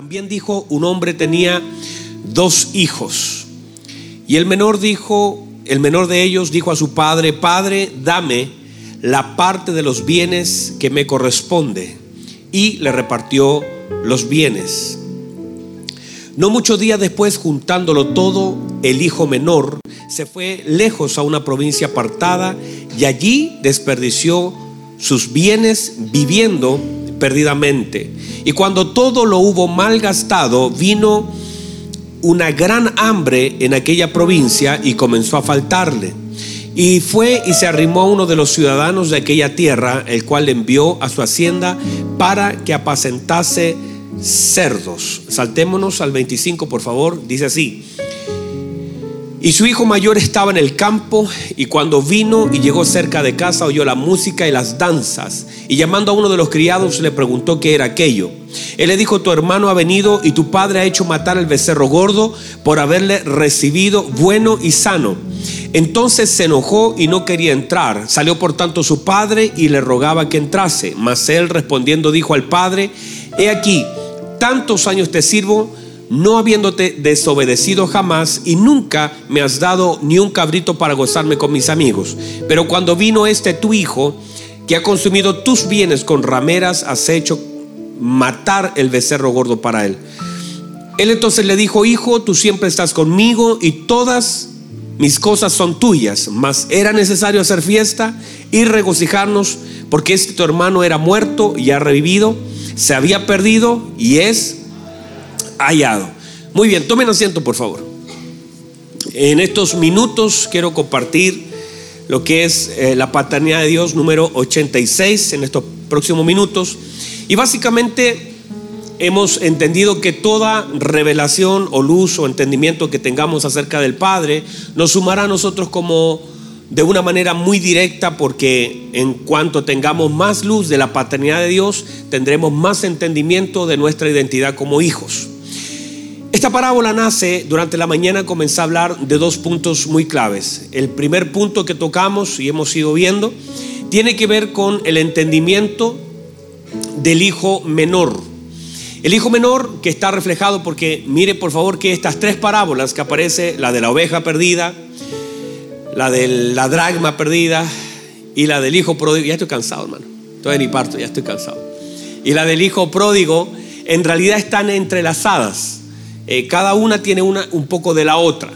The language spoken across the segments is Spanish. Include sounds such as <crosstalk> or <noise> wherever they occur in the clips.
También dijo, un hombre tenía dos hijos. Y el menor dijo, el menor de ellos dijo a su padre, Padre, dame la parte de los bienes que me corresponde. Y le repartió los bienes. No muchos días después, juntándolo todo, el hijo menor se fue lejos a una provincia apartada y allí desperdició sus bienes viviendo perdidamente. Y cuando todo lo hubo mal gastado, vino una gran hambre en aquella provincia y comenzó a faltarle. Y fue y se arrimó a uno de los ciudadanos de aquella tierra, el cual le envió a su hacienda para que apacentase cerdos. Saltémonos al 25, por favor. Dice así. Y su hijo mayor estaba en el campo y cuando vino y llegó cerca de casa oyó la música y las danzas y llamando a uno de los criados le preguntó qué era aquello. Él le dijo, tu hermano ha venido y tu padre ha hecho matar al becerro gordo por haberle recibido bueno y sano. Entonces se enojó y no quería entrar. Salió por tanto su padre y le rogaba que entrase. Mas él respondiendo dijo al padre, he aquí, tantos años te sirvo no habiéndote desobedecido jamás y nunca me has dado ni un cabrito para gozarme con mis amigos. Pero cuando vino este tu hijo, que ha consumido tus bienes con rameras, has hecho matar el becerro gordo para él. Él entonces le dijo, hijo, tú siempre estás conmigo y todas mis cosas son tuyas, mas era necesario hacer fiesta y regocijarnos porque este tu hermano era muerto y ha revivido, se había perdido y es hallado. Muy bien, tomen asiento por favor. En estos minutos quiero compartir lo que es eh, la paternidad de Dios número 86 en estos próximos minutos. Y básicamente hemos entendido que toda revelación o luz o entendimiento que tengamos acerca del Padre nos sumará a nosotros como de una manera muy directa porque en cuanto tengamos más luz de la paternidad de Dios, tendremos más entendimiento de nuestra identidad como hijos. Esta parábola nace durante la mañana, comencé a hablar de dos puntos muy claves. El primer punto que tocamos y hemos ido viendo tiene que ver con el entendimiento del hijo menor. El hijo menor que está reflejado porque mire por favor que estas tres parábolas que aparece, la de la oveja perdida, la de la dragma perdida y la del hijo pródigo, ya estoy cansado hermano, en mi parto, ya estoy cansado. Y la del hijo pródigo en realidad están entrelazadas eh, cada una tiene una, un poco de la otra.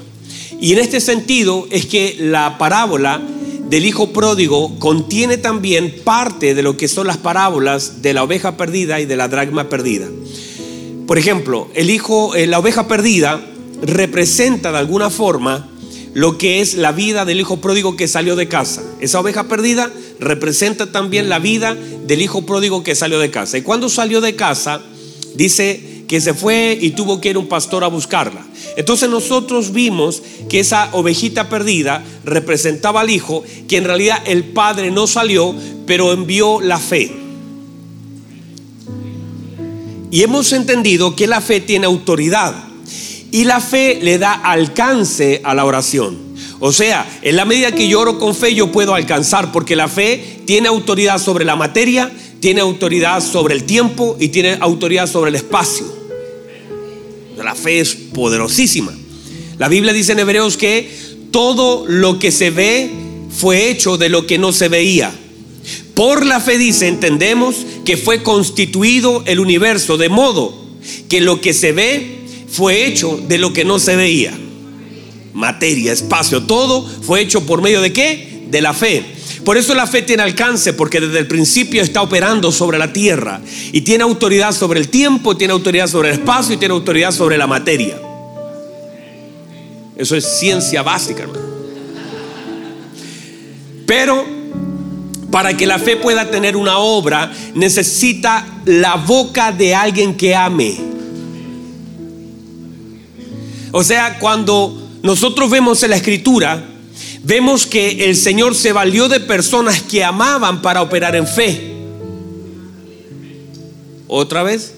Y en este sentido es que la parábola del hijo pródigo contiene también parte de lo que son las parábolas de la oveja perdida y de la dragma perdida. Por ejemplo, el hijo, eh, la oveja perdida representa de alguna forma lo que es la vida del hijo pródigo que salió de casa. Esa oveja perdida representa también la vida del hijo pródigo que salió de casa. Y cuando salió de casa, dice que se fue y tuvo que ir un pastor a buscarla. Entonces nosotros vimos que esa ovejita perdida representaba al hijo, que en realidad el padre no salió, pero envió la fe. Y hemos entendido que la fe tiene autoridad y la fe le da alcance a la oración. O sea, en la medida que yo oro con fe, yo puedo alcanzar, porque la fe tiene autoridad sobre la materia, tiene autoridad sobre el tiempo y tiene autoridad sobre el espacio. La fe es poderosísima. La Biblia dice en Hebreos que todo lo que se ve fue hecho de lo que no se veía. Por la fe dice, entendemos que fue constituido el universo de modo que lo que se ve fue hecho de lo que no se veía. Materia, espacio, todo fue hecho por medio de qué? De la fe. Por eso la fe tiene alcance, porque desde el principio está operando sobre la tierra y tiene autoridad sobre el tiempo, tiene autoridad sobre el espacio y tiene autoridad sobre la materia. Eso es ciencia básica, hermano. Pero para que la fe pueda tener una obra, necesita la boca de alguien que ame. O sea, cuando nosotros vemos en la escritura, vemos que el Señor se valió de personas que amaban para operar en fe. Otra vez,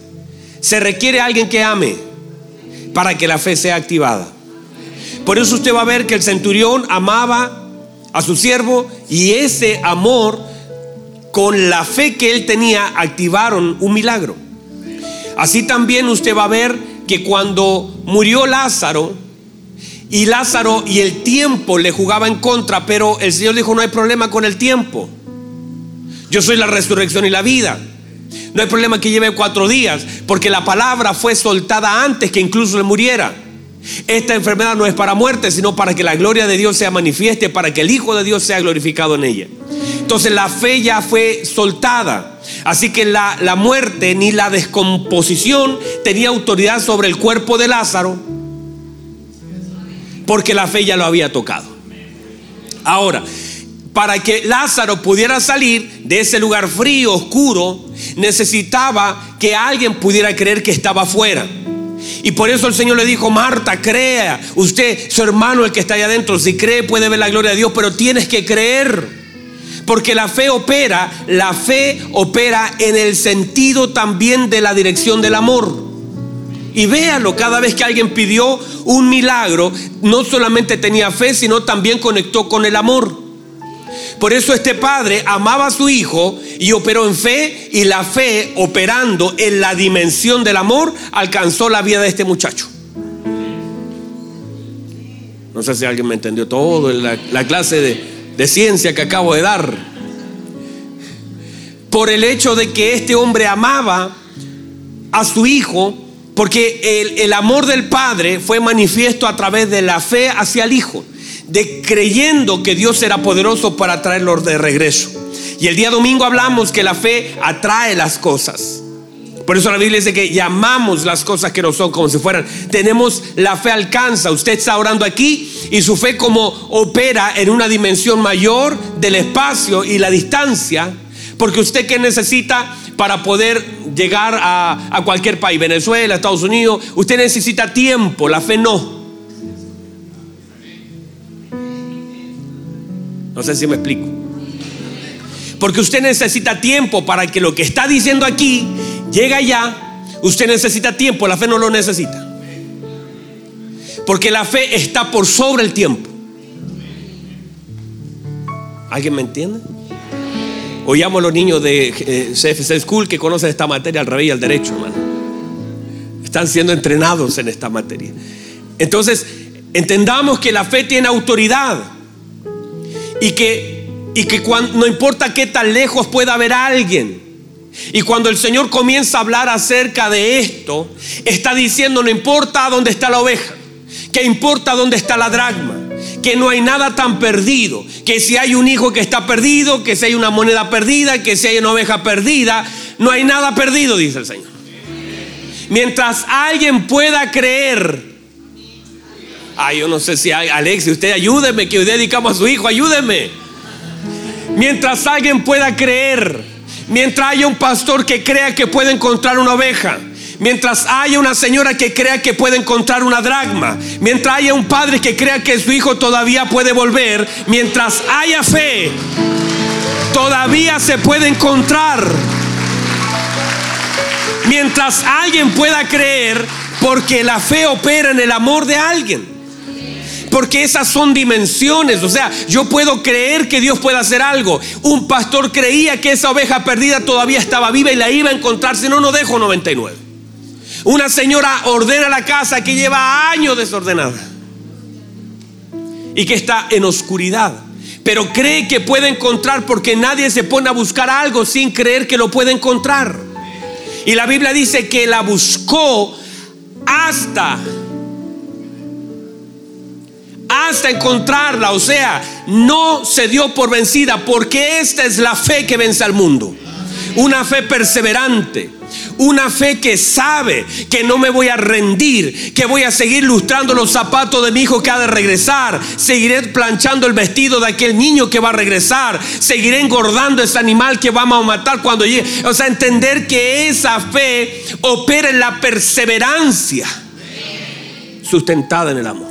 se requiere alguien que ame para que la fe sea activada. Por eso usted va a ver que el centurión amaba a su siervo y ese amor con la fe que él tenía activaron un milagro. Así también usted va a ver que cuando murió Lázaro, y Lázaro y el tiempo le jugaba en contra, pero el Señor dijo, no hay problema con el tiempo. Yo soy la resurrección y la vida. No hay problema que lleve cuatro días, porque la palabra fue soltada antes que incluso le muriera. Esta enfermedad no es para muerte, sino para que la gloria de Dios sea manifieste, para que el Hijo de Dios sea glorificado en ella. Entonces la fe ya fue soltada. Así que la, la muerte ni la descomposición tenía autoridad sobre el cuerpo de Lázaro, porque la fe ya lo había tocado. Ahora, para que Lázaro pudiera salir de ese lugar frío, oscuro, necesitaba que alguien pudiera creer que estaba afuera. Y por eso el Señor le dijo, Marta, crea. Usted, su hermano, el que está ahí adentro, si cree puede ver la gloria de Dios, pero tienes que creer. Porque la fe opera, la fe opera en el sentido también de la dirección del amor. Y véalo, cada vez que alguien pidió un milagro, no solamente tenía fe, sino también conectó con el amor. Por eso este padre amaba a su hijo y operó en fe y la fe operando en la dimensión del amor alcanzó la vida de este muchacho. No sé si alguien me entendió todo en la, clase de ciencia que acabo de dar. Por el hecho de que este hombre amaba a su hijo, porque el, el, amor del Padre fue manifiesto a través de la fe hacia el Hijo de creyendo que Dios era poderoso para traerlos de regreso. Y el día domingo hablamos que la fe atrae las cosas. Por eso la Biblia dice que llamamos las cosas que no son como si fueran. Tenemos la fe alcanza. Usted está orando aquí y su fe como opera en una dimensión mayor del espacio y la distancia. Porque usted que necesita para poder llegar a, cualquier país, Venezuela, Estados Unidos, usted necesita tiempo, la fe no. No sé si me explico. Porque usted necesita tiempo para que lo que está diciendo aquí llegue allá. Usted necesita tiempo, la fe no lo necesita. Porque la fe está por sobre el tiempo. ¿Alguien me entiende? Oíamos a los niños de eh, CFC School que conocen esta materia al revés y al derecho, hermano. Están siendo entrenados en esta materia. Entonces, entendamos que la fe tiene autoridad y que, no importa qué tan lejos pueda haber alguien. Y cuando el Señor comienza a hablar acerca de esto, está diciendo, no importa dónde está la oveja, que importa dónde está la dragma, que no hay nada tan perdido, que si hay un hijo que está perdido, que si hay una moneda perdida, que si hay una oveja perdida, no hay nada perdido, dice el Señor. Mientras alguien pueda creer Ay, yo no sé si hay, Alex, usted ayúdeme, que hoy dedicamos a su hijo, ayúdeme. Mientras alguien pueda creer, mientras haya un pastor que crea que puede encontrar una oveja, mientras haya una señora que crea que puede encontrar una dragma, mientras haya un padre que crea que su hijo todavía puede volver, mientras haya fe, todavía se puede encontrar. Mientras alguien pueda creer, porque la fe opera en el amor de alguien. Porque esas son dimensiones. O sea, yo puedo creer que Dios puede hacer algo. Un pastor creía que esa oveja perdida todavía estaba viva y la iba a encontrar, si no, no dejo 99. Una señora ordena la casa que lleva años desordenada y que está en oscuridad. Pero cree que puede encontrar porque nadie se pone a buscar algo sin creer que lo puede encontrar. Y la Biblia dice que la buscó hasta hasta encontrarla. O sea, no se dio por vencida porque esta es la fe que vence al mundo. Una fe perseverante. Una fe que sabe que no me voy a rendir, que voy a seguir lustrando los zapatos de mi hijo que ha de regresar, seguiré planchando el vestido de aquel niño que va a regresar, seguiré engordando ese animal que vamos a matar cuando llegue. O sea, entender que esa fe opera en la perseverancia sustentada en el amor.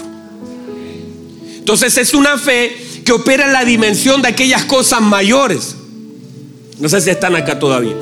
Entonces es una fe que opera en la dimensión de aquellas cosas mayores. No sé si están acá todavía.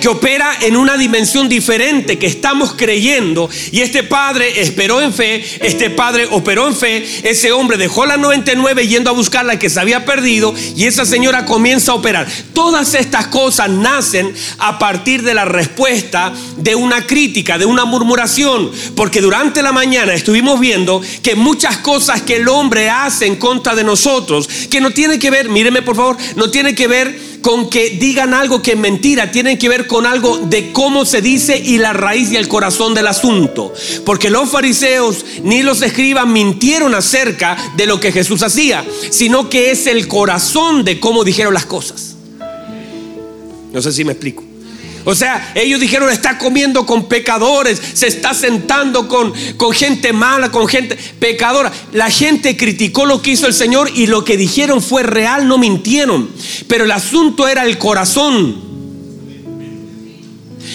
Que opera en una dimensión diferente, que estamos creyendo. Y este padre esperó en fe, este padre operó en fe, ese hombre dejó la 99 yendo a buscar la que se había perdido y esa señora comienza a operar. Todas estas cosas nacen a partir de la respuesta de una crítica, de una murmuración, porque durante la mañana estuvimos viendo que muchas cosas que el hombre hace en contra de nosotros, que no tiene que ver, míreme por favor, no tiene que ver con que digan algo que es mentira, tienen que ver con algo de cómo se dice y la raíz y el corazón del asunto. Porque los fariseos ni los escribas mintieron acerca de lo que Jesús hacía, sino que es el corazón de cómo dijeron las cosas. No sé si me explico. O sea, ellos dijeron, está comiendo con pecadores, se está sentando con, con gente mala, con gente pecadora. La gente criticó lo que hizo el Señor y lo que dijeron fue real, no mintieron. Pero el asunto era el corazón.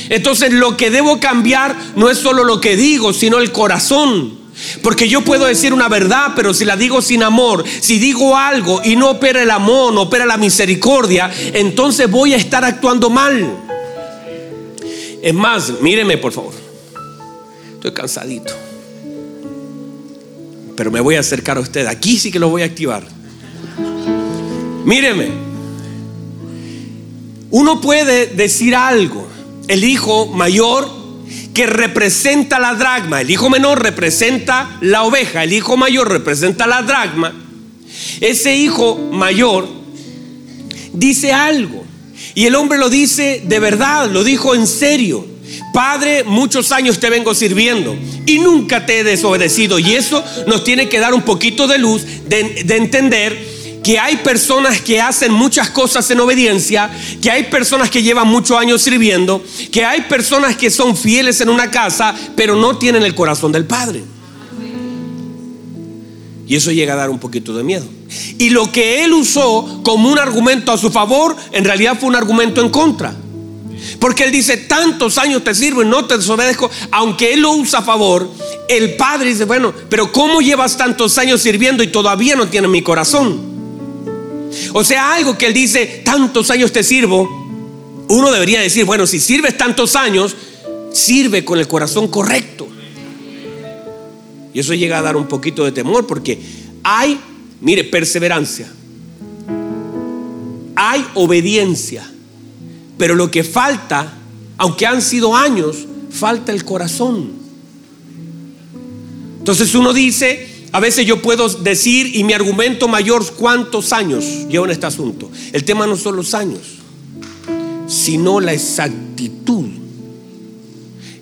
Entonces lo que debo cambiar no es solo lo que digo, sino el corazón. Porque yo puedo decir una verdad, pero si la digo sin amor, si digo algo y no opera el amor, no opera la misericordia, entonces voy a estar actuando mal. Es más, míreme por favor. Estoy cansadito. Pero me voy a acercar a usted. Aquí sí que lo voy a activar. Míreme. Uno puede decir algo. El hijo mayor que representa la dragma. El hijo menor representa la oveja. El hijo mayor representa la dragma. Ese hijo mayor dice algo. Y el hombre lo dice de verdad, lo dijo en serio. Padre, muchos años te vengo sirviendo y nunca te he desobedecido. Y eso nos tiene que dar un poquito de luz de, entender que hay personas que hacen muchas cosas en obediencia, que hay personas que llevan muchos años sirviendo, que hay personas que son fieles en una casa, pero no tienen el corazón del Padre. Y eso llega a dar un poquito de miedo. Y lo que él usó como un argumento a su favor, en realidad fue un argumento en contra. Porque él dice, tantos años te sirvo y no te desobedezco. Aunque él lo usa a favor, el padre dice, bueno, pero ¿cómo llevas tantos años sirviendo y todavía no tienes mi corazón? O sea, algo que él dice, tantos años te sirvo, uno debería decir, bueno, si sirves tantos años, sirve con el corazón correcto. Y eso llega a dar un poquito de temor porque hay, mire, perseverancia. Hay obediencia. Pero lo que falta, aunque han sido años, falta el corazón. Entonces uno dice, a veces yo puedo decir, y mi argumento mayor, ¿cuántos años llevo en este asunto? El tema no son los años, sino la exactitud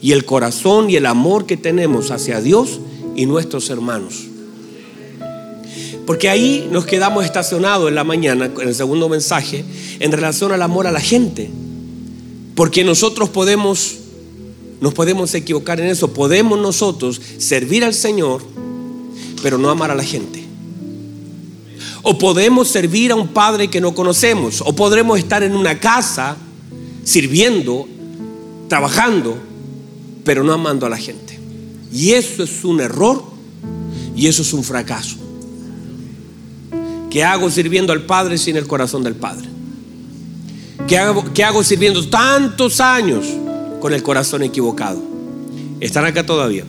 y el corazón y el amor que tenemos hacia Dios y nuestros hermanos. Porque ahí nos quedamos estacionados en la mañana, en el segundo mensaje, en relación al amor a la gente. Porque nosotros podemos, nos podemos equivocar en eso. Podemos nosotros servir al Señor, pero no amar a la gente. O podemos servir a un padre que no conocemos. O podremos estar en una casa sirviendo, trabajando, pero no amando a la gente. Y eso es un error y eso es un fracaso. ¿Qué hago sirviendo al Padre sin el corazón del Padre? ¿Qué hago, qué hago sirviendo tantos años con el corazón equivocado? ¿Están acá todavía?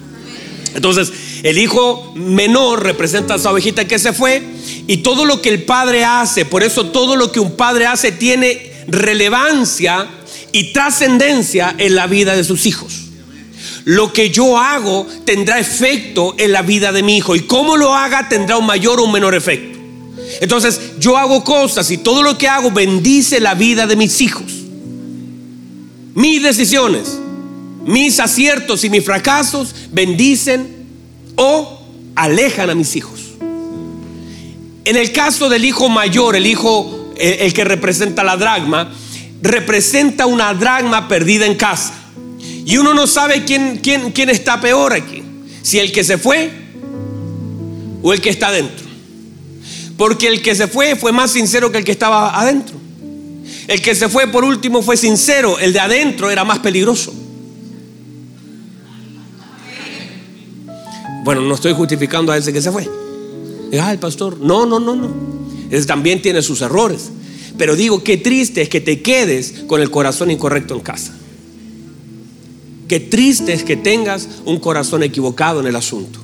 Entonces, el hijo menor representa a esa ovejita que se fue y todo lo que el padre hace, por eso todo lo que un padre hace tiene relevancia y trascendencia en la vida de sus hijos lo que yo hago tendrá efecto en la vida de mi hijo y cómo lo haga tendrá un mayor o un menor efecto. Entonces yo hago cosas y todo lo que hago bendice la vida de mis hijos. Mis decisiones, mis aciertos y mis fracasos bendicen o alejan a mis hijos. En el caso del hijo mayor, el hijo, el, que representa la dragma, representa una dragma perdida en casa. Y uno no sabe quién, quién, quién está peor aquí. Si el que se fue o el que está adentro. Porque el que se fue fue más sincero que el que estaba adentro. El que se fue por último fue sincero, el de adentro era más peligroso. Bueno, no estoy justificando a ese que se fue. Ah, el pastor. No, no, no, no. Ese también tiene sus errores. Pero digo, qué triste es que te quedes con el corazón incorrecto en casa. Qué triste es que tengas un corazón equivocado en el asunto.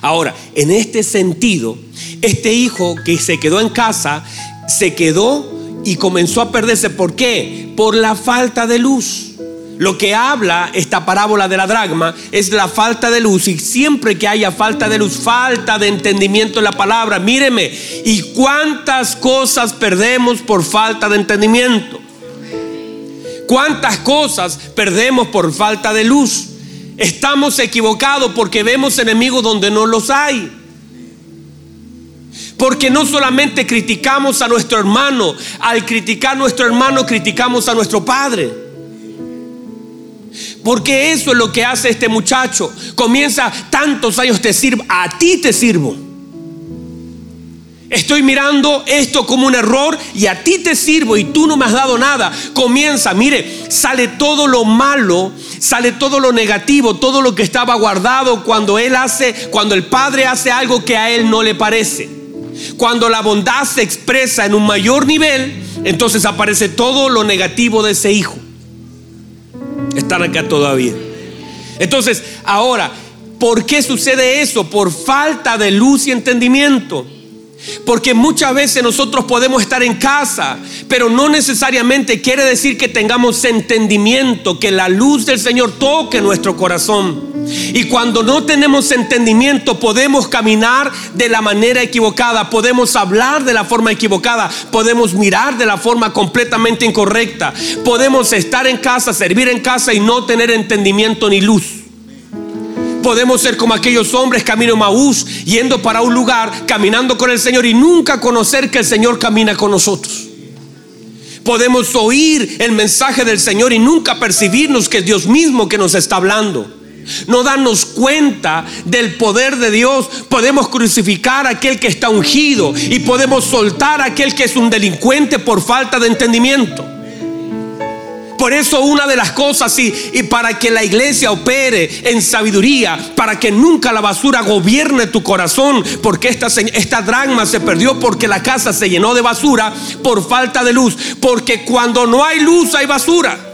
Ahora, en este sentido, este hijo que se quedó en casa, se quedó y comenzó a perderse. ¿Por qué? Por la falta de luz. Lo que habla esta parábola de la dragma es la falta de luz. Y siempre que haya falta de luz, falta de entendimiento en la palabra, míreme, ¿y cuántas cosas perdemos por falta de entendimiento? ¿Cuántas cosas perdemos por falta de luz? Estamos equivocados porque vemos enemigos donde no los hay. Porque no solamente criticamos a nuestro hermano, al criticar a nuestro hermano criticamos a nuestro padre. Porque eso es lo que hace este muchacho. Comienza tantos años te sirvo, a ti te sirvo. Estoy mirando esto como un error y a ti te sirvo y tú no me has dado nada. Comienza, mire, sale todo lo malo, sale todo lo negativo, todo lo que estaba guardado cuando él hace, cuando el padre hace algo que a él no le parece. Cuando la bondad se expresa en un mayor nivel, entonces aparece todo lo negativo de ese hijo están acá todavía. Entonces, ahora, ¿por qué sucede eso? Por falta de luz y entendimiento. Porque muchas veces nosotros podemos estar en casa, pero no necesariamente quiere decir que tengamos entendimiento, que la luz del Señor toque nuestro corazón. Y cuando no tenemos entendimiento podemos caminar de la manera equivocada, podemos hablar de la forma equivocada, podemos mirar de la forma completamente incorrecta, podemos estar en casa, servir en casa y no tener entendimiento ni luz. Podemos ser como aquellos hombres camino Maús, yendo para un lugar, caminando con el Señor y nunca conocer que el Señor camina con nosotros. Podemos oír el mensaje del Señor y nunca percibirnos que es Dios mismo que nos está hablando no darnos cuenta del poder de Dios, podemos crucificar a aquel que está ungido y podemos soltar a aquel que es un delincuente por falta de entendimiento. Por eso una de las cosas y, y, para que la iglesia opere en sabiduría, para que nunca la basura gobierne tu corazón, porque esta, esta dragma se perdió porque la casa se llenó de basura por falta de luz, porque cuando no hay luz hay basura.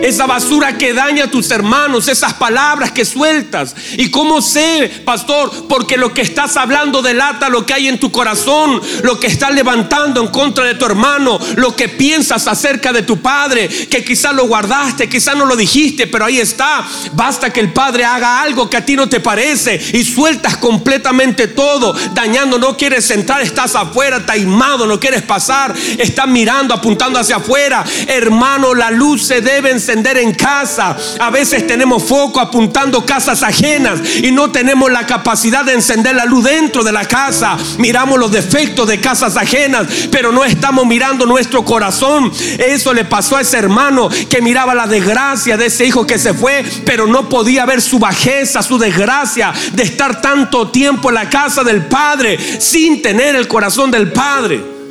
Esa basura que daña a tus hermanos, esas palabras que sueltas. ¿Y cómo sé, pastor? Porque lo que estás hablando delata lo que hay en tu corazón, lo que estás levantando en contra de tu hermano, lo que piensas acerca de tu padre, que quizás lo guardaste, quizás no lo dijiste, pero ahí está. Basta que el padre haga algo que a ti no te parece y sueltas completamente todo, dañando, no quieres entrar, estás afuera, taimado, no quieres pasar, estás mirando, apuntando hacia afuera. Hermano, la luz se debe encender en casa. A veces tenemos foco apuntando casas ajenas y no tenemos la capacidad de encender la luz dentro de la casa. Miramos los defectos de casas ajenas, pero no estamos mirando nuestro corazón. Eso le pasó a ese hermano que miraba la desgracia de ese hijo que se fue, pero no podía ver su bajeza, su desgracia de estar tanto tiempo en la casa del Padre sin tener el corazón del Padre.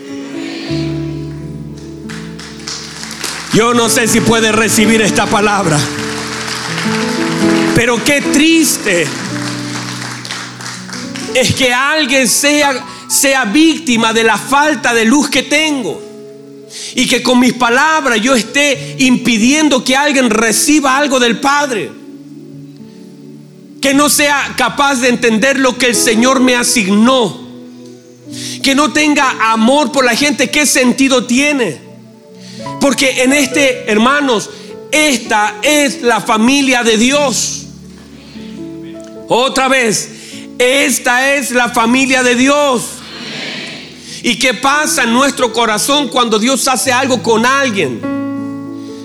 Yo no sé si puede recibir esta palabra. Pero qué triste es que alguien sea, sea víctima de la falta de luz que tengo. Y que con mis palabras yo esté impidiendo que alguien reciba algo del Padre. Que no sea capaz de entender lo que el Señor me asignó. Que no tenga amor por la gente. ¿Qué sentido tiene? Porque en este, hermanos, esta es la familia de Dios. Otra vez, esta es la familia de Dios. ¿Y qué pasa en nuestro corazón cuando Dios hace algo con alguien?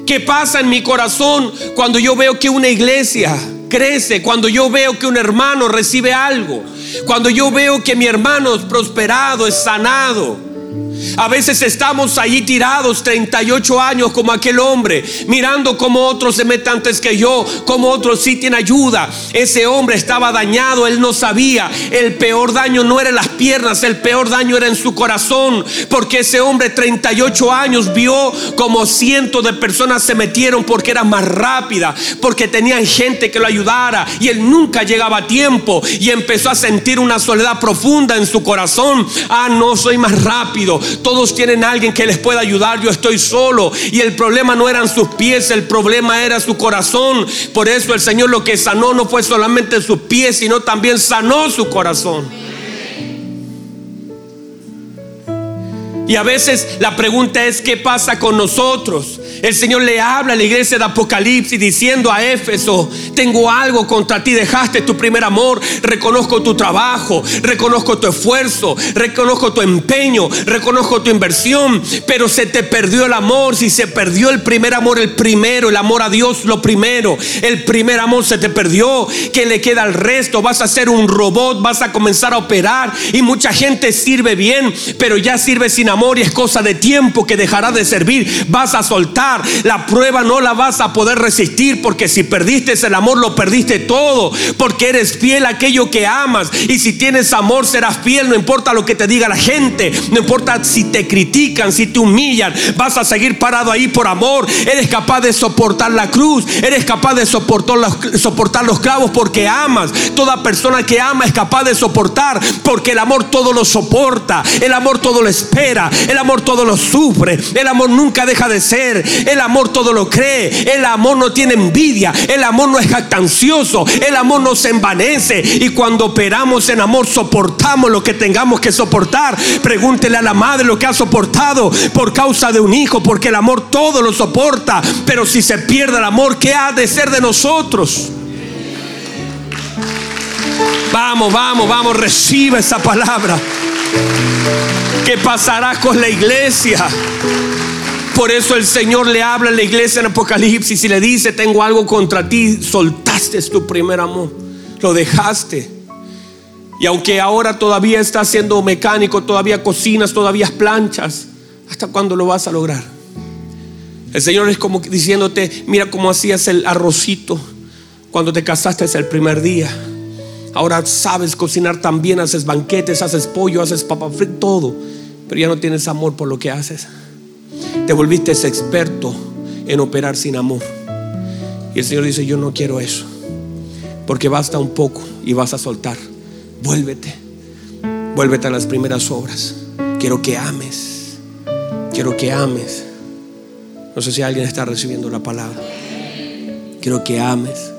¿Qué pasa en mi corazón cuando yo veo que una iglesia crece, cuando yo veo que un hermano recibe algo, cuando yo veo que mi hermano es prosperado, es sanado? A veces estamos allí tirados 38 años como aquel hombre, mirando como otros se meten antes que yo, como otros sí tienen ayuda. Ese hombre estaba dañado, él no sabía. El peor daño no era en las piernas, el peor daño era en su corazón, porque ese hombre 38 años vio como cientos de personas se metieron porque era más rápida, porque tenían gente que lo ayudara y él nunca llegaba a tiempo y empezó a sentir una soledad profunda en su corazón. Ah, no soy más rápido todos tienen alguien que les pueda ayudar, yo estoy solo. Y el problema no eran sus pies, el problema era su corazón. Por eso el Señor lo que sanó no fue solamente sus pies, sino también sanó su corazón. Y a veces la pregunta es, ¿qué pasa con nosotros? El Señor le habla a la iglesia de Apocalipsis diciendo a Éfeso, tengo algo contra ti, dejaste tu primer amor, reconozco tu trabajo, reconozco tu esfuerzo, reconozco tu empeño, reconozco tu inversión, pero se te perdió el amor, si se perdió el primer amor, el primero, el amor a Dios, lo primero, el primer amor se te perdió, que le queda al resto? Vas a ser un robot, vas a comenzar a operar y mucha gente sirve bien, pero ya sirve sin amor y es cosa de tiempo que dejará de servir, vas a soltar la prueba no la vas a poder resistir porque si perdiste el amor lo perdiste todo. Porque eres fiel a aquello que amas. Y si tienes amor serás fiel. No importa lo que te diga la gente. No importa si te critican, si te humillan. Vas a seguir parado ahí por amor. Eres capaz de soportar la cruz. Eres capaz de soportar los, soportar los clavos porque amas. Toda persona que ama es capaz de soportar porque el amor todo lo soporta. El amor todo lo espera. El amor todo lo sufre. El amor nunca deja de ser. El amor todo lo cree. El amor no tiene envidia. El amor no es jactancioso. El amor no se envanece. Y cuando operamos en amor, soportamos lo que tengamos que soportar. Pregúntele a la madre lo que ha soportado por causa de un hijo, porque el amor todo lo soporta. Pero si se pierde el amor, ¿qué ha de ser de nosotros? Vamos, vamos, vamos, recibe esa palabra. ¿Qué pasará con la iglesia? Por eso el Señor le habla a la iglesia en Apocalipsis y le dice, tengo algo contra ti, soltaste tu primer amor, lo dejaste. Y aunque ahora todavía estás siendo mecánico, todavía cocinas, todavía planchas, ¿hasta cuándo lo vas a lograr? El Señor es como diciéndote, mira cómo hacías el arrocito cuando te casaste el primer día. Ahora sabes cocinar también, haces banquetes, haces pollo, haces papa frito, todo. Pero ya no tienes amor por lo que haces. Te volviste experto en operar sin amor. Y el Señor dice, yo no quiero eso. Porque basta un poco y vas a soltar. Vuélvete. Vuélvete a las primeras obras. Quiero que ames. Quiero que ames. No sé si alguien está recibiendo la palabra. Quiero que ames.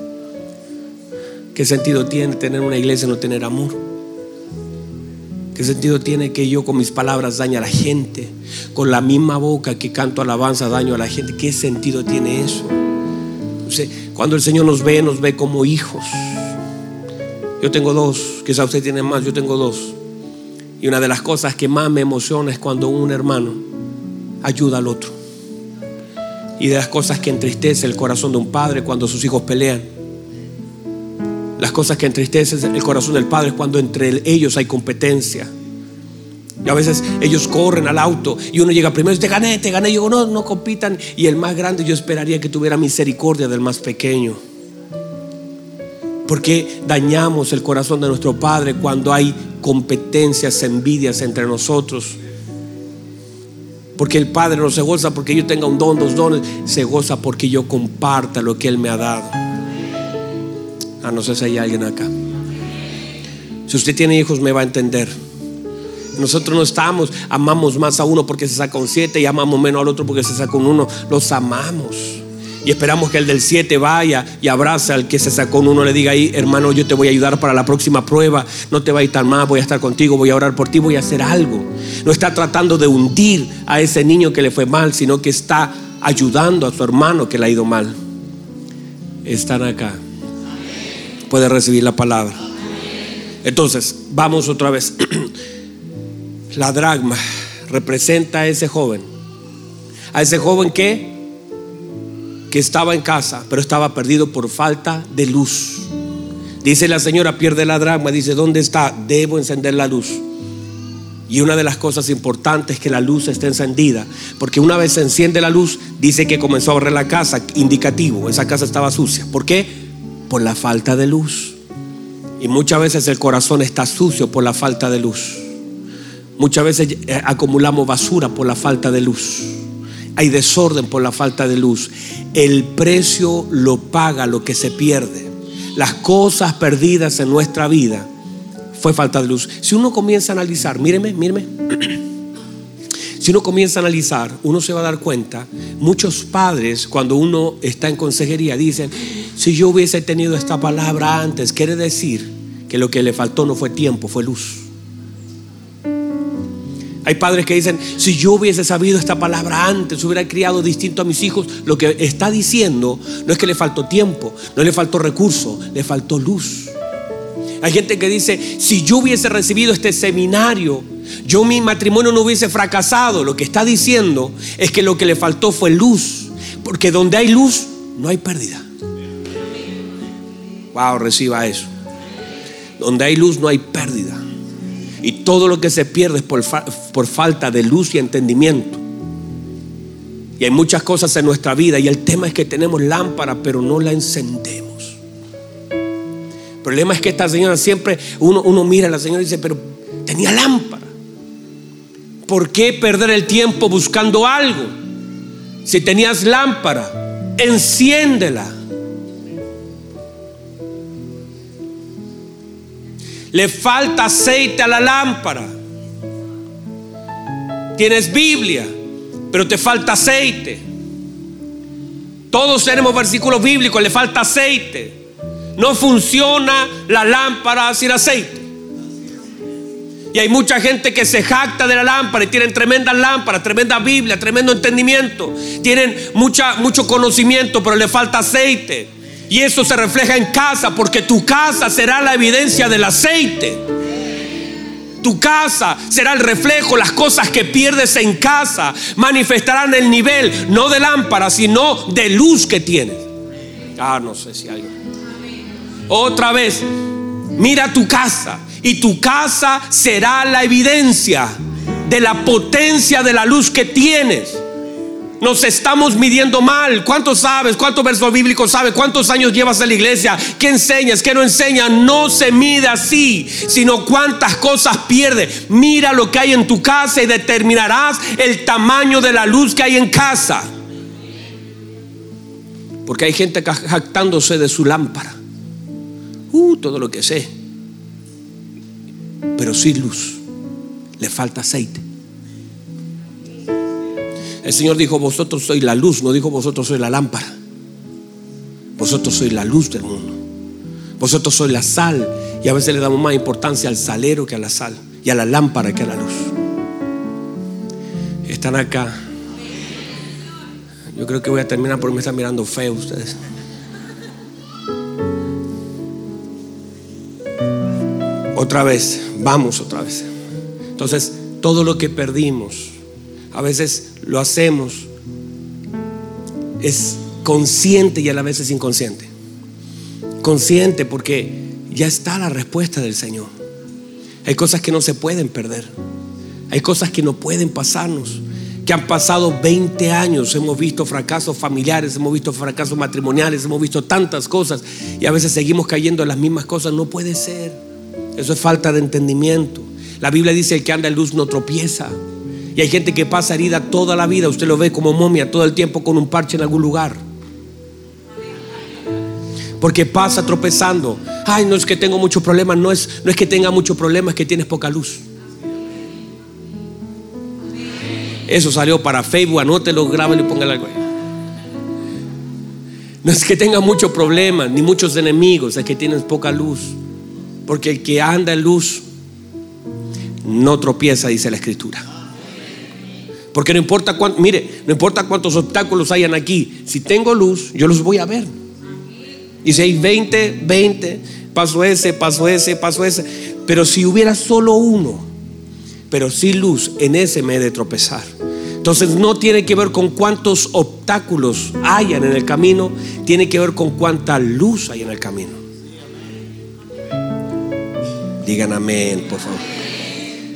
¿Qué sentido tiene tener una iglesia y no tener amor? ¿Qué sentido tiene que yo con mis palabras dañe a la gente? Con la misma boca que canto alabanza daño a la gente. ¿Qué sentido tiene eso? cuando el Señor nos ve, nos ve como hijos. Yo tengo dos, quizá usted tiene más, yo tengo dos. Y una de las cosas que más me emociona es cuando un hermano ayuda al otro. Y de las cosas que entristece el corazón de un padre cuando sus hijos pelean. Las cosas que entristecen el corazón del padre es cuando entre ellos hay competencia. Y a veces ellos corren al auto y uno llega primero y te gané, te gané. Y yo no, no compitan. Y el más grande yo esperaría que tuviera misericordia del más pequeño. Porque dañamos el corazón de nuestro Padre cuando hay competencias, envidias entre nosotros. Porque el Padre no se goza porque yo tenga un don, dos dones. Se goza porque yo comparta lo que Él me ha dado. No sé si hay alguien acá. Si usted tiene hijos, me va a entender. Nosotros no estamos, amamos más a uno porque se saca un siete y amamos menos al otro porque se saca un uno. Los amamos. Y esperamos que el del siete vaya y abrace al que se sacó un uno, le diga ahí, hermano, yo te voy a ayudar para la próxima prueba, no te va a ir tan mal, voy a estar contigo, voy a orar por ti, voy a hacer algo. No está tratando de hundir a ese niño que le fue mal, sino que está ayudando a su hermano que le ha ido mal. Están acá puede recibir la palabra. Entonces, vamos otra vez. <clears throat> La dragma representa a ese joven. A ese joven que que estaba en casa, pero estaba perdido por falta de luz. Dice la señora, pierde la dragma, dice, ¿dónde está? Debo encender la luz. Y una de las cosas importantes es que la luz esté encendida, porque una vez se enciende la luz, dice que comenzó a barrer la casa, indicativo, esa casa estaba sucia. ¿Por qué? Por la falta de luz. Y muchas veces el corazón está sucio por la falta de luz. Muchas veces eh, acumulamos basura por la falta de luz. Hay desorden por la falta de luz. El precio lo paga lo que se pierde. Las cosas perdidas en nuestra vida fue falta de luz. Si uno comienza a analizar, míreme, míreme. <clears throat> Si uno comienza a analizar, uno se va a dar cuenta, muchos padres cuando uno está en consejería dicen, si yo hubiese tenido esta palabra antes, quiere decir que lo que le faltó no fue tiempo, fue luz. Hay padres que dicen, si yo hubiese sabido esta palabra antes, hubiera criado distinto a mis hijos. Lo que está diciendo no es que le faltó tiempo, no le faltó recurso, le faltó luz. Hay gente que dice, si yo hubiese recibido este seminario, yo mi matrimonio no hubiese fracasado. Lo que está diciendo es que lo que le faltó fue luz. Porque donde hay luz, no hay pérdida. Wow, reciba eso. Donde hay luz, no hay pérdida. Y todo lo que se pierde es por, falta de luz y entendimiento. Y hay muchas cosas en nuestra vida. Y el tema es que tenemos lámpara, pero no la encendemos. El problema es que esta señora siempre, uno, uno mira a la señora y dice, pero tenía lámpara. ¿Por qué perder el tiempo buscando algo? Si tenías lámpara, enciéndela. Le falta aceite a la lámpara. Tienes Biblia, pero te falta aceite. Todos tenemos versículos bíblicos, le falta aceite. No funciona la lámpara sin aceite. Y hay mucha gente que se jacta de la lámpara y tienen tremendas lámparas, tremenda Biblia, tremendo entendimiento. Tienen mucha, mucho conocimiento, pero le falta aceite. Y eso se refleja en casa, porque tu casa será la evidencia del aceite. Tu casa será el reflejo, las cosas que pierdes en casa manifestarán el nivel, no de lámpara, sino de luz que tienes. Ah, no sé si hay. Otra vez, mira tu casa y tu casa será la evidencia de la potencia de la luz que tienes. Nos estamos midiendo mal. ¿Cuánto sabes? ¿Cuántos versos bíblicos sabes? ¿Cuántos años llevas en la iglesia? ¿Qué enseñas? ¿Qué no enseñas? No se mide así, sino cuántas cosas pierdes. Mira lo que hay en tu casa y determinarás el tamaño de la luz que hay en casa. Porque hay gente jactándose de su lámpara. Uh, todo lo que sé. Pero sin luz. Le falta aceite. El Señor dijo, vosotros sois la luz, no dijo vosotros sois la lámpara. Vosotros sois la luz del mundo. Vosotros sois la sal. Y a veces le damos más importancia al salero que a la sal. Y a la lámpara que a la luz. Están acá. Yo creo que voy a terminar porque me están mirando feo ustedes. Otra vez, vamos otra vez. Entonces, todo lo que perdimos, a veces lo hacemos, es consciente y a la vez es inconsciente. Consciente porque ya está la respuesta del Señor. Hay cosas que no se pueden perder. Hay cosas que no pueden pasarnos. Que han pasado 20 años, hemos visto fracasos familiares, hemos visto fracasos matrimoniales, hemos visto tantas cosas y a veces seguimos cayendo en las mismas cosas. No puede ser. Eso es falta de entendimiento. La Biblia dice el que anda en luz no tropieza. Y hay gente que pasa herida toda la vida. Usted lo ve como momia todo el tiempo con un parche en algún lugar. Porque pasa tropezando. Ay, no es que tengo muchos problemas. No es, no es que tenga muchos problemas, es que tienes poca luz. Eso salió para Facebook. Anótelo, grábelo y póngalo algo ahí. No es que tenga muchos problemas, ni muchos enemigos, es que tienes poca luz. Porque el que anda en luz no tropieza, dice la escritura. Porque no importa cuánto, mire, no importa cuántos obstáculos hayan aquí, si tengo luz, yo los voy a ver. Y si hay 20, 20, paso ese, paso ese, paso ese. Pero si hubiera solo uno, pero sin luz, en ese me he de tropezar. Entonces no tiene que ver con cuántos obstáculos hayan en el camino, tiene que ver con cuánta luz hay en el camino. Digan amén, por favor.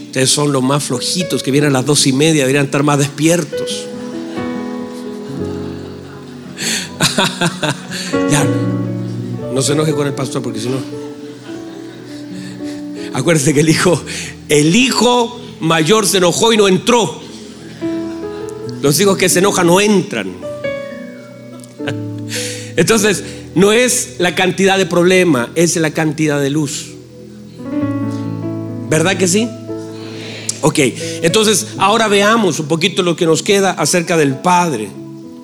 Ustedes son los más flojitos que vienen a las dos y media, deberían estar más despiertos. <laughs> ya, no se enoje con el pastor porque si no. Acuérdense que el hijo, el hijo mayor se enojó y no entró. Los hijos que se enojan no entran. Entonces, no es la cantidad de problema, es la cantidad de luz. ¿Verdad que sí? Ok, entonces ahora veamos un poquito lo que nos queda acerca del Padre,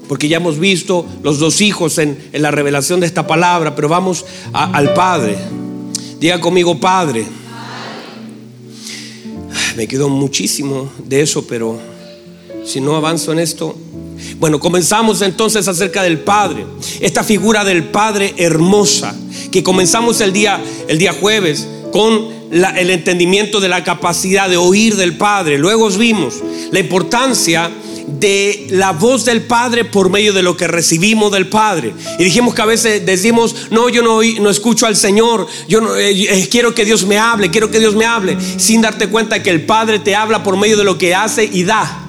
porque ya hemos visto los dos hijos en, la revelación de esta palabra, pero vamos al Padre. Diga conmigo, Padre. Me quedó muchísimo de eso, pero si no avanzo en esto. Bueno, comenzamos entonces acerca del Padre, esta figura del Padre hermosa, que comenzamos el día, el día jueves con el entendimiento de la capacidad de oír del Padre. Luego vimos la importancia de la voz del Padre por medio de lo que recibimos del Padre. Y dijimos que a veces decimos, no, yo no, no escucho al Señor, yo no, eh, eh, quiero que Dios me hable, quiero que Dios me hable, sin darte cuenta que el Padre te habla por medio de lo que hace y da.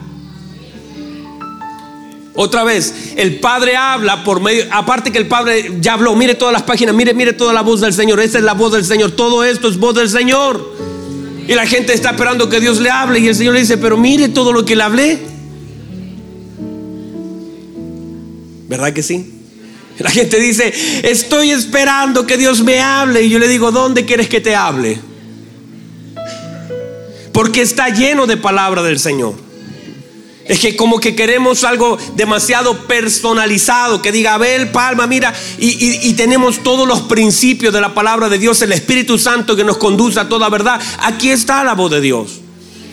Otra vez, el Padre habla por medio, aparte que el Padre ya habló, mire todas las páginas, mire, mire toda la voz del Señor, esa es la voz del Señor, todo esto es voz del Señor. Y la gente está esperando que Dios le hable y el Señor le dice, pero mire todo lo que le hablé. ¿Verdad que sí? La gente dice, estoy esperando que Dios me hable. Y yo le digo, ¿dónde quieres que te hable? Porque está lleno de palabra del Señor. Es que como que queremos algo demasiado personalizado, que diga Abel, Palma, mira, y, tenemos todos los principios de la palabra de Dios, el Espíritu Santo que nos conduce a toda verdad. Aquí está la voz de Dios.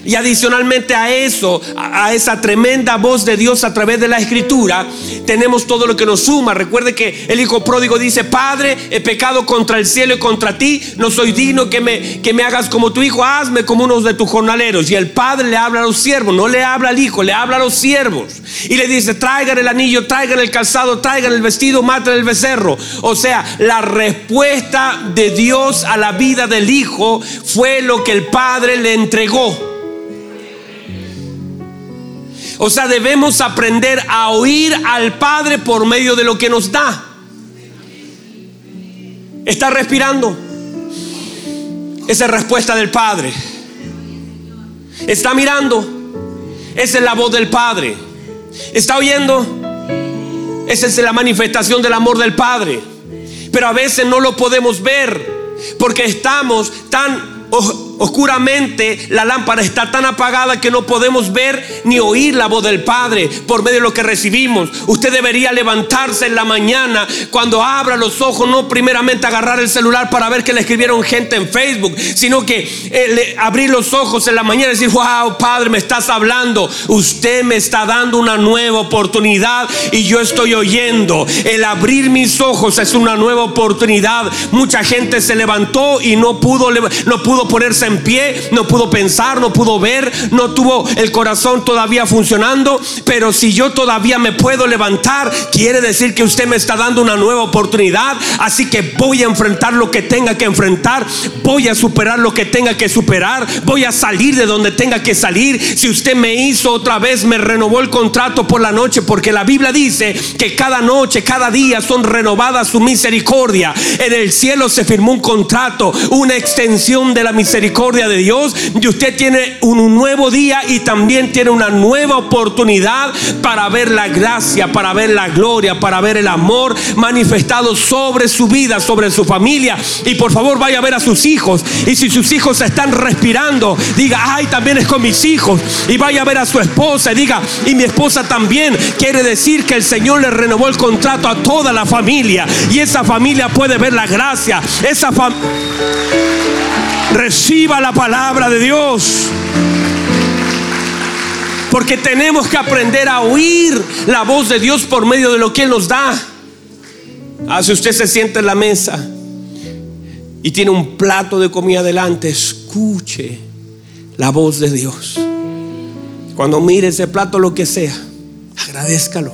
Y adicionalmente a eso, a esa tremenda voz de Dios a través de la escritura, tenemos todo lo que nos suma. Recuerde que el hijo pródigo dice, Padre, he pecado contra el cielo y contra ti, no soy digno que me, que me hagas como tu hijo, hazme como uno de tus jornaleros. Y el padre le habla a los siervos, no le habla al hijo, le habla a los siervos. Y le dice, traigan el anillo, traigan el calzado, traigan el vestido, maten el becerro. O sea, la respuesta de Dios a la vida del hijo fue lo que el padre le entregó. O sea, debemos aprender a oír al Padre por medio de lo que nos da. ¿Está respirando? Esa es respuesta del Padre. ¿Está mirando? Esa es la voz del Padre. ¿Está oyendo? Esa es la manifestación del amor del Padre. Pero a veces no lo podemos ver porque estamos tan oscuramente la lámpara está tan apagada que no podemos ver ni oír la voz del Padre por medio de lo que recibimos. Usted debería levantarse en la mañana cuando abra los ojos, no primeramente agarrar el celular para ver que le escribieron gente en Facebook, sino que eh, abrir los ojos en la mañana y decir, wow, Padre, me estás hablando. Usted me está dando una nueva oportunidad y yo estoy oyendo. El abrir mis ojos es una nueva oportunidad. Mucha gente se levantó y no pudo, no pudo ponerse en pie, no pudo pensar, no pudo ver, no tuvo el corazón todavía funcionando. Pero si yo todavía me puedo levantar, quiere decir que usted me está dando una nueva oportunidad. Así que voy a enfrentar lo que tenga que enfrentar, voy a superar lo que tenga que superar, voy a salir de donde tenga que salir. Si usted me hizo otra vez, me renovó el contrato por la noche, porque la Biblia dice que cada noche, cada día son renovadas su misericordia. En el cielo se firmó un contrato, una extensión de la misericordia de Dios y usted tiene un nuevo día y también tiene una nueva oportunidad para ver la gracia, para ver la gloria, para ver el amor manifestado sobre su vida, sobre su familia. Y por favor vaya a ver a sus hijos. Y si sus hijos están respirando, diga, ay, también es con mis hijos. Y vaya a ver a su esposa y diga, y mi esposa también. Quiere decir que el Señor le renovó el contrato a toda la familia. Y esa familia puede ver la gracia. Esa familia Reciba la palabra de Dios. Porque tenemos que aprender a oír la voz de Dios por medio de lo que Él nos da. Ah, si usted se sienta en la mesa y tiene un plato de comida delante, escuche la voz de Dios. Cuando mire ese plato, lo que sea, agradezcalo.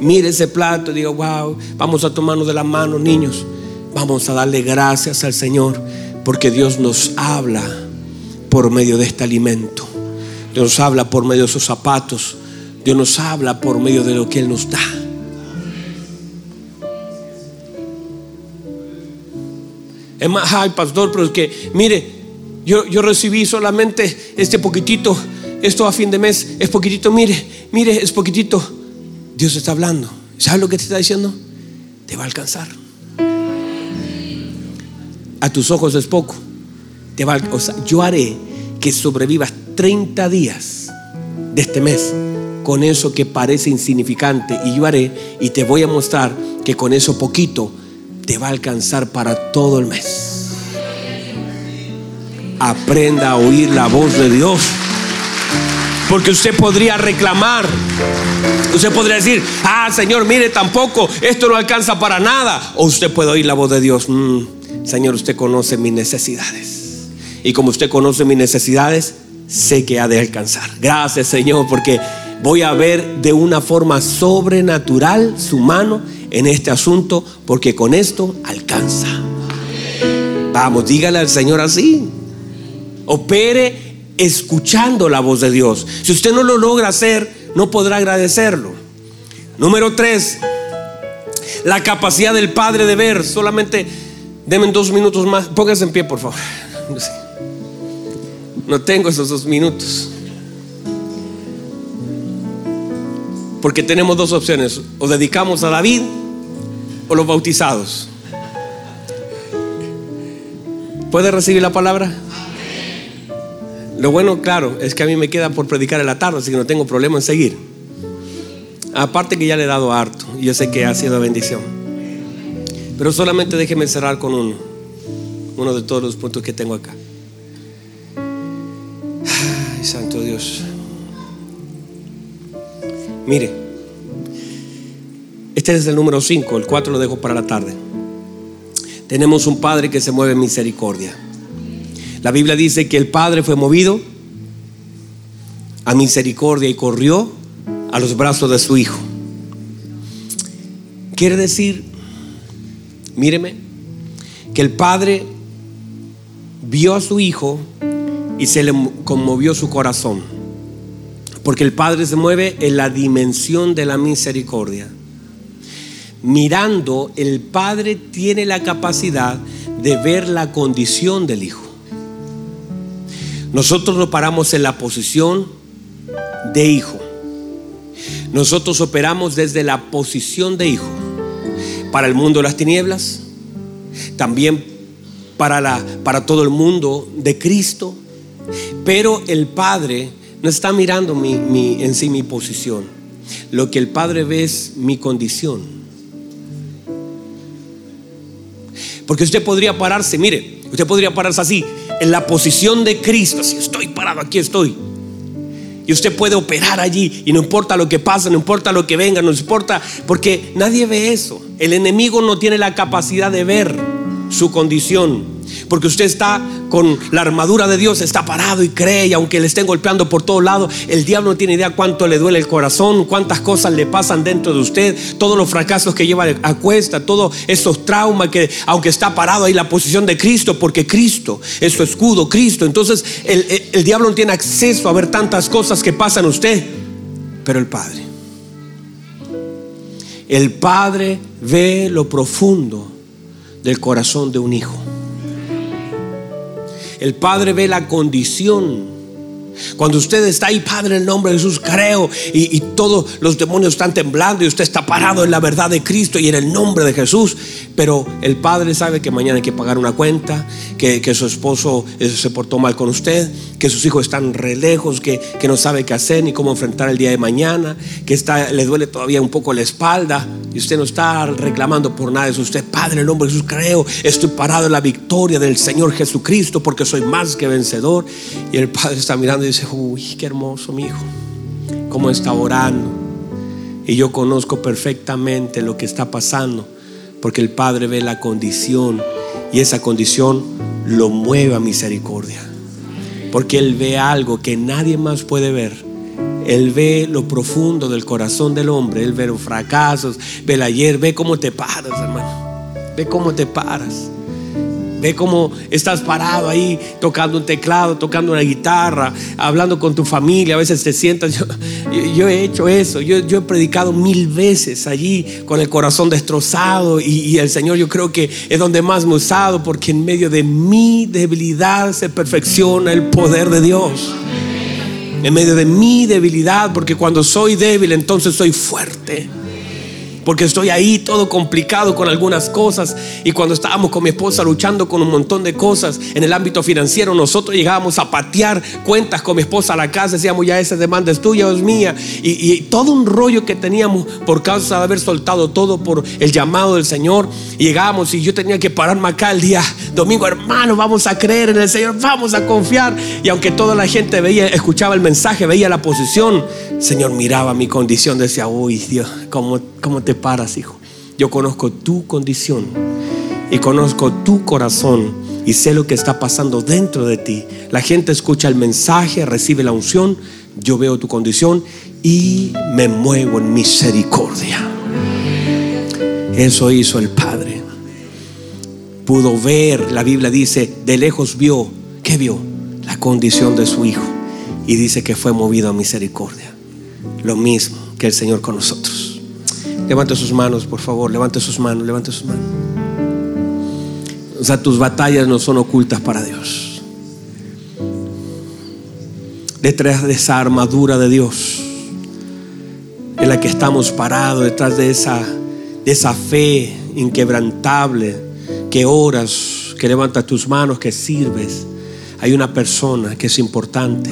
Mire ese plato y diga, wow, vamos a tomarnos de la mano, niños. Vamos a darle gracias al Señor porque Dios nos habla por medio de este alimento. Dios nos habla por medio de esos zapatos. Dios nos habla por medio de lo que Él nos da. Es más, ay, pastor, pero es que, mire, yo, yo recibí solamente este poquitito, esto a fin de mes es poquitito, mire, mire, es poquitito. Dios está hablando. ¿Sabes lo que te está diciendo? Te va a alcanzar. A tus ojos es poco. Te va yo haré que sobrevivas 30 días de este mes con eso que parece insignificante y yo haré y te voy a mostrar que con eso poquito te va a alcanzar para todo el mes. Aprenda a oír la voz de Dios. Porque usted podría reclamar. Usted podría decir, ah, Señor, mire, tampoco, esto no alcanza para nada. O usted puede oír la voz de Dios. Mm, Señor, usted conoce mis necesidades. Y como usted conoce mis necesidades, sé que ha de alcanzar. Gracias, Señor, porque voy a ver de una forma sobrenatural su mano en este asunto porque con esto alcanza. Vamos, dígale al Señor así. Opere escuchando la voz de Dios. Si usted no lo logra hacer, no podrá agradecerlo. Número tres, la capacidad del Padre de ver. Solamente denme dos minutos más. Póngase en pie, por favor. No tengo esos dos minutos. Porque tenemos dos opciones. O dedicamos a David o los bautizados. ¿Puede recibir la palabra? Lo bueno, claro, es que a mí me queda por predicar en la tarde, así que no tengo problema en seguir. Aparte que ya le he dado harto, yo sé que ha sido bendición. Pero solamente déjeme cerrar con uno, uno de todos los puntos que tengo acá. Ay, Santo Dios. Mire, este es el número 5, el 4 lo dejo para la tarde. Tenemos un Padre que se mueve en misericordia. La Biblia dice que el Padre fue movido a misericordia y corrió a los brazos de su Hijo. Quiere decir, míreme, que el Padre vio a su Hijo y se le conmovió su corazón. Porque el Padre se mueve en la dimensión de la misericordia. Mirando, el Padre tiene la capacidad de ver la condición del Hijo. Nosotros nos paramos en la posición de hijo. Nosotros operamos desde la posición de hijo. Para el mundo de las tinieblas, también para, la, para todo el mundo de Cristo. Pero el Padre no está mirando mi, en sí mi posición. Lo que el Padre ve es mi condición. Porque usted podría pararse, mire, usted podría pararse así, en la posición de Cristo. Si estoy parado, aquí estoy. Y usted puede operar allí y no importa lo que pase, no importa lo que venga, no importa, porque nadie ve eso. El enemigo no tiene la capacidad de ver su condición. Porque usted está con la armadura de Dios, está parado y cree, y aunque le estén golpeando por todos lados, el diablo no tiene idea cuánto le duele el corazón, cuántas cosas le pasan dentro de usted, todos los fracasos que lleva a cuesta, todos esos traumas que, aunque está parado ahí la posición de Cristo, porque Cristo es su escudo, Cristo. Entonces el, el diablo no tiene acceso a ver tantas cosas que pasan en usted, pero el Padre. El Padre ve lo profundo del corazón de un hijo. El Padre ve la condición cuando usted está ahí, Padre, en el nombre de Jesús, creo, y, todos los demonios están temblando y usted está parado en la verdad de Cristo y en el nombre de Jesús, pero el Padre sabe que mañana hay que pagar una cuenta, que, su esposo eh, se portó mal con usted, que sus hijos están re lejos, que, no sabe qué hacer ni cómo enfrentar el día de mañana, que está, le duele todavía un poco la espalda y usted no está reclamando por nada. Es usted, Padre, en el nombre de Jesús, creo, estoy parado en la victoria del Señor Jesucristo porque soy más que vencedor. Y el Padre está mirando dice, uy, qué hermoso mi hijo, cómo está orando. Y yo conozco perfectamente lo que está pasando, porque el Padre ve la condición y esa condición lo mueve a misericordia. Porque Él ve algo que nadie más puede ver. Él ve lo profundo del corazón del hombre. Él ve los fracasos, ve el ayer, ve cómo te paras, hermano. Ve cómo te paras. Ve cómo estás parado ahí tocando un teclado, tocando una guitarra, hablando con tu familia. A veces te sientas. <laughs> Yo, he hecho eso. Yo, he predicado mil veces allí con el corazón destrozado. Y, y, el Señor, yo creo que es donde más me ha usado, porque en medio de mi debilidad se perfecciona el poder de Dios. En medio de mi debilidad, porque cuando soy débil, entonces soy fuerte porque estoy ahí todo complicado con algunas cosas. Y cuando estábamos con mi esposa luchando con un montón de cosas en el ámbito financiero, nosotros llegábamos a patear cuentas con mi esposa a la casa, decíamos, ya esa demanda es tuya o es mía. Y, todo un rollo que teníamos por causa de haber soltado todo por el llamado del Señor. Y llegábamos y yo tenía que pararme acá el día domingo, hermano, vamos a creer en el Señor, vamos a confiar. Y aunque toda la gente veía, escuchaba el mensaje, veía la posición, Señor miraba mi condición, decía, uy Dios, ¿cómo, cómo te paras, hijo. Yo conozco tu condición y conozco tu corazón y sé lo que está pasando dentro de ti. La gente escucha el mensaje, recibe la unción, yo veo tu condición y me muevo en misericordia. Eso hizo el Padre. Pudo ver, la Biblia dice, de lejos vio, ¿qué vio? La condición de su hijo. Y dice que fue movido a misericordia. Lo mismo que el Señor con nosotros. Levante sus manos, por favor. Levante sus manos, levante sus manos. O sea, tus batallas no son ocultas para Dios. Detrás de esa armadura de Dios, en la que estamos parados, detrás de esa, de esa fe inquebrantable, que oras, que levantas tus manos, que sirves, hay una persona que es importante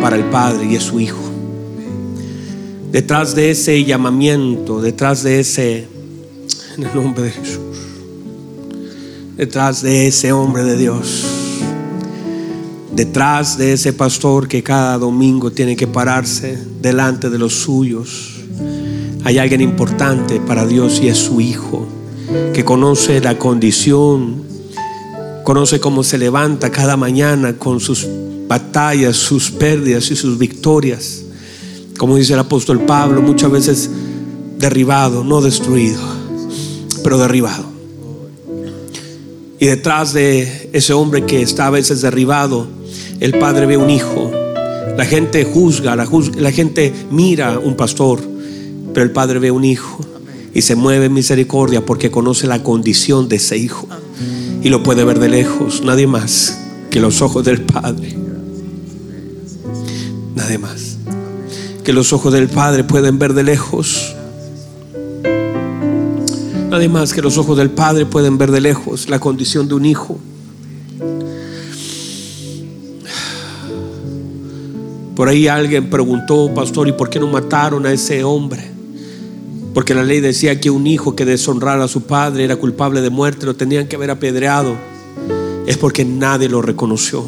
para el Padre y es su Hijo detrás de ese llamamiento, detrás de ese, en el nombre de Jesús, detrás de ese hombre de Dios, detrás de ese pastor que cada domingo tiene que pararse delante de los suyos, hay alguien importante para Dios y es su Hijo, que conoce la condición, conoce cómo se levanta cada mañana con sus batallas, sus pérdidas y sus victorias como dice el apóstol Pablo, muchas veces derribado, no destruido, pero derribado. Y detrás de ese hombre que está a veces derribado, el padre ve un hijo. La gente juzga, la, gente mira un pastor, pero el padre ve un hijo y se mueve en misericordia porque conoce la condición de ese hijo y lo puede ver de lejos, nadie más que los ojos del padre. Nadie más que los ojos del Padre pueden ver de lejos. Nadie más que los ojos del Padre pueden ver de lejos la condición de un hijo. Por ahí alguien preguntó, pastor, ¿y por qué no mataron a ese hombre? Porque la ley decía que un hijo que deshonrara a su padre era culpable de muerte, lo tenían que haber apedreado. Es porque nadie lo reconoció.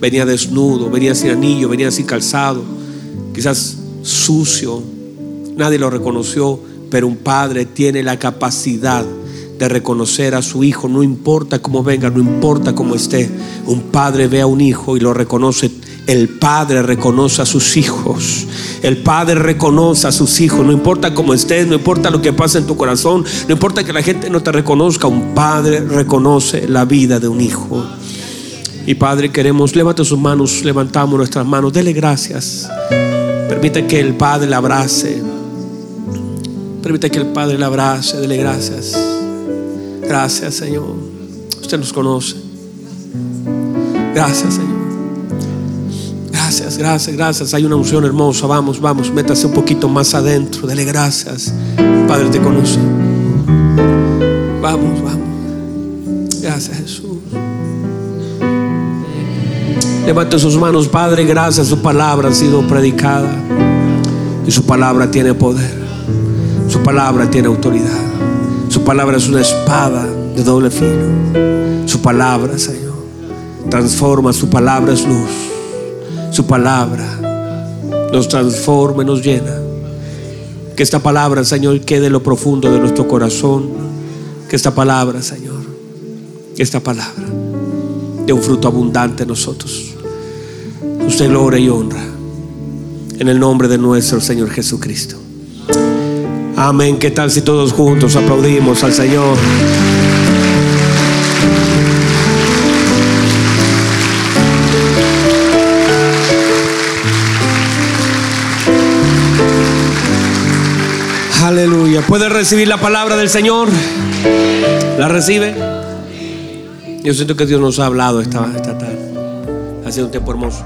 Venía desnudo, venía sin anillo, venía sin calzado. Quizás sucio, nadie lo reconoció, pero un padre tiene la capacidad de reconocer a su hijo, no importa cómo venga, no importa cómo esté. Un padre ve a un hijo y lo reconoce. El padre reconoce a sus hijos. El padre reconoce a sus hijos. No importa cómo estés, no importa lo que pase en tu corazón, no importa que la gente no te reconozca. Un padre reconoce la vida de un hijo. Y Padre, queremos, levanta sus manos, levantamos nuestras manos, dele gracias. Permite que el Padre le abrace. Permite que el Padre le abrace. Dele gracias. Gracias, Señor. Usted nos conoce. Gracias, Señor. Gracias, gracias, gracias. Hay una unción hermosa. Vamos, vamos. Métase un poquito más adentro. Dele gracias. Padre te conoce. Vamos, vamos. Gracias, Jesús. Levante sus manos, Padre, gracias. Su palabra ha sido predicada. Y su palabra tiene poder. Su palabra tiene autoridad. Su palabra es una espada de doble filo. Su palabra, Señor, transforma. Su palabra es luz. Su palabra nos transforma y nos llena. Que esta palabra, Señor, quede en lo profundo de nuestro corazón. Que esta palabra, Señor, esta palabra, dé un fruto abundante en nosotros usted gloria y honra. En el nombre de nuestro Señor Jesucristo. Amén. ¿Qué tal si todos juntos aplaudimos al Señor? Aleluya. ¿Puede recibir la palabra del Señor? ¿La recibe? Yo siento que Dios nos ha hablado esta, esta tarde. Ha sido un tiempo hermoso.